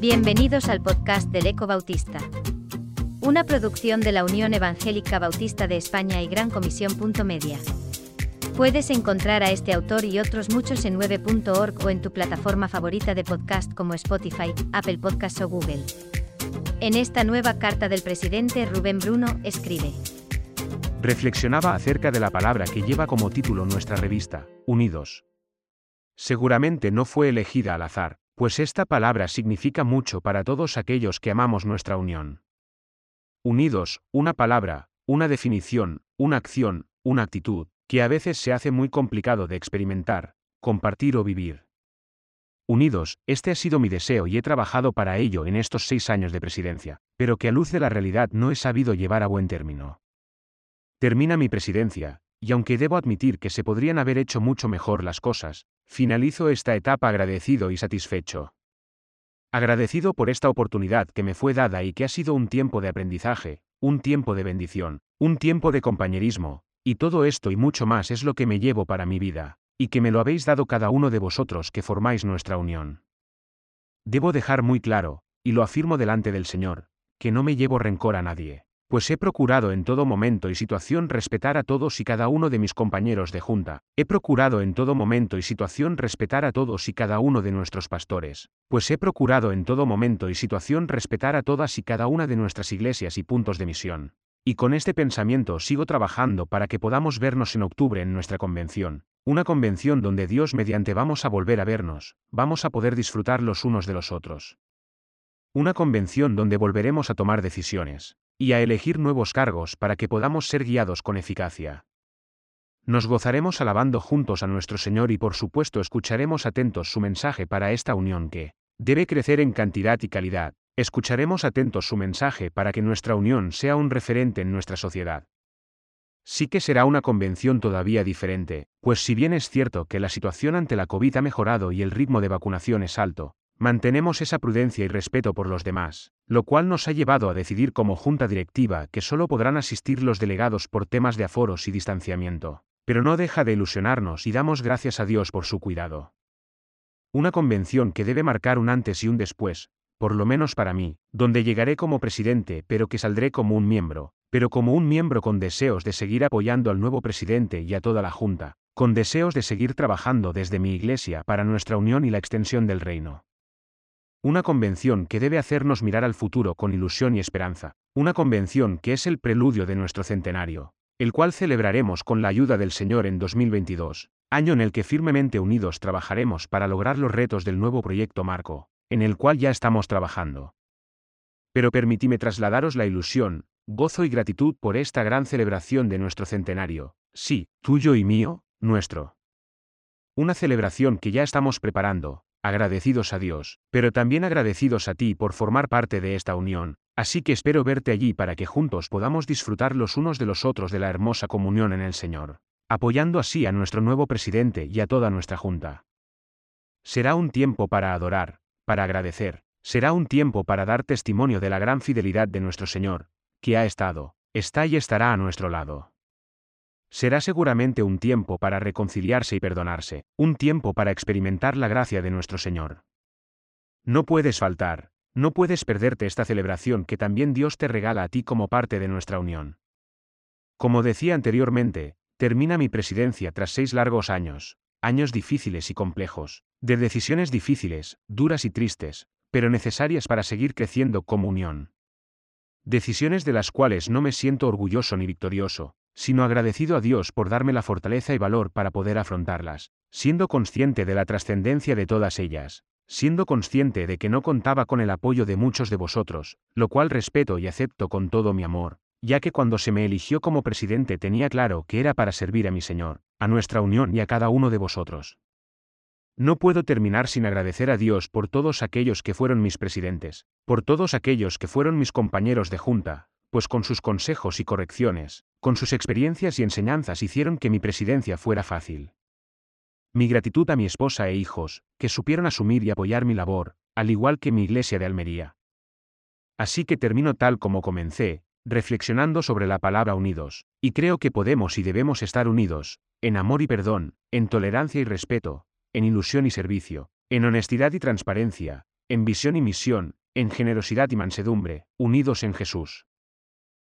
Bienvenidos al podcast del Eco Bautista. Una producción de la Unión Evangélica Bautista de España y Gran Comisión. Media. Puedes encontrar a este autor y otros muchos en 9.org o en tu plataforma favorita de podcast como Spotify, Apple Podcasts o Google. En esta nueva carta del presidente Rubén Bruno, escribe. Reflexionaba acerca de la palabra que lleva como título nuestra revista, Unidos. Seguramente no fue elegida al azar, pues esta palabra significa mucho para todos aquellos que amamos nuestra unión. Unidos, una palabra, una definición, una acción, una actitud, que a veces se hace muy complicado de experimentar, compartir o vivir. Unidos, este ha sido mi deseo y he trabajado para ello en estos seis años de presidencia, pero que a luz de la realidad no he sabido llevar a buen término. Termina mi presidencia, y aunque debo admitir que se podrían haber hecho mucho mejor las cosas, finalizo esta etapa agradecido y satisfecho. Agradecido por esta oportunidad que me fue dada y que ha sido un tiempo de aprendizaje, un tiempo de bendición, un tiempo de compañerismo, y todo esto y mucho más es lo que me llevo para mi vida, y que me lo habéis dado cada uno de vosotros que formáis nuestra unión. Debo dejar muy claro, y lo afirmo delante del Señor, que no me llevo rencor a nadie, pues he procurado en todo momento y situación respetar a todos y cada uno de mis compañeros de junta, he procurado en todo momento y situación respetar a todos y cada uno de nuestros pastores, pues he procurado en todo momento y situación respetar a todas y cada una de nuestras iglesias y puntos de misión, y con este pensamiento sigo trabajando para que podamos vernos en octubre en nuestra convención, una convención donde Dios mediante vamos a volver a vernos, vamos a poder disfrutar los unos de los otros. Una convención donde volveremos a tomar decisiones, y a elegir nuevos cargos para que podamos ser guiados con eficacia. Nos gozaremos alabando juntos a nuestro Señor y por supuesto escucharemos atentos su mensaje para esta unión que debe crecer en cantidad y calidad, Escucharemos atentos su mensaje para que nuestra unión sea un referente en nuestra sociedad. Sí que será una convención todavía diferente, pues si bien es cierto que la situación ante la COVID ha mejorado y el ritmo de vacunación es alto, mantenemos esa prudencia y respeto por los demás, lo cual nos ha llevado a decidir como junta directiva que solo podrán asistir los delegados por temas de aforos y distanciamiento. Pero no deja de ilusionarnos y damos gracias a Dios por su cuidado. Una convención que debe marcar un antes y un después, por lo menos para mí, donde llegaré como presidente, pero que saldré como un miembro, pero como un miembro con deseos de seguir apoyando al nuevo presidente y a toda la Junta, con deseos de seguir trabajando desde mi iglesia para nuestra unión y la extensión del reino. Una convención que debe hacernos mirar al futuro con ilusión y esperanza, una convención que es el preludio de nuestro centenario, el cual celebraremos con la ayuda del Señor en 2022, año en el que firmemente unidos trabajaremos para lograr los retos del nuevo proyecto Marco, en el cual ya estamos trabajando. Pero permitíme trasladaros la ilusión, gozo y gratitud por esta gran celebración de nuestro centenario, sí, tuyo y mío, nuestro. Una celebración que ya estamos preparando, agradecidos a Dios, pero también agradecidos a ti por formar parte de esta unión, así que espero verte allí para que juntos podamos disfrutar los unos de los otros de la hermosa comunión en el Señor, apoyando así a nuestro nuevo presidente y a toda nuestra junta. Será un tiempo para adorar, para agradecer, será un tiempo para dar testimonio de la gran fidelidad de nuestro Señor, que ha estado, está y estará a nuestro lado. Será seguramente un tiempo para reconciliarse y perdonarse, un tiempo para experimentar la gracia de nuestro Señor. No puedes faltar, no puedes perderte esta celebración que también Dios te regala a ti como parte de nuestra unión. Como decía anteriormente, termina mi presidencia tras seis largos años, años difíciles y complejos, de decisiones difíciles, duras y tristes, pero necesarias para seguir creciendo como unión. Decisiones de las cuales no me siento orgulloso ni victorioso, sino agradecido a Dios por darme la fortaleza y valor para poder afrontarlas, siendo consciente de la trascendencia de todas ellas, siendo consciente de que no contaba con el apoyo de muchos de vosotros, lo cual respeto y acepto con todo mi amor, ya que cuando se me eligió como presidente tenía claro que era para servir a mi Señor, a nuestra unión y a cada uno de vosotros. No puedo terminar sin agradecer a Dios por todos aquellos que fueron mis presidentes, por todos aquellos que fueron mis compañeros de junta, pues con sus consejos y correcciones, con sus experiencias y enseñanzas hicieron que mi presidencia fuera fácil. Mi gratitud a mi esposa e hijos, que supieron asumir y apoyar mi labor, al igual que mi iglesia de Almería. Así que termino tal como comencé, reflexionando sobre la palabra unidos, y creo que podemos y debemos estar unidos, en amor y perdón, en tolerancia y respeto, en ilusión y servicio, en honestidad y transparencia, en visión y misión, en generosidad y mansedumbre, unidos en Jesús.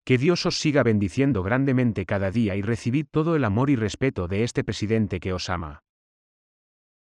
Que Dios os siga bendiciendo grandemente cada día y recibid todo el amor y respeto de este presidente que os ama.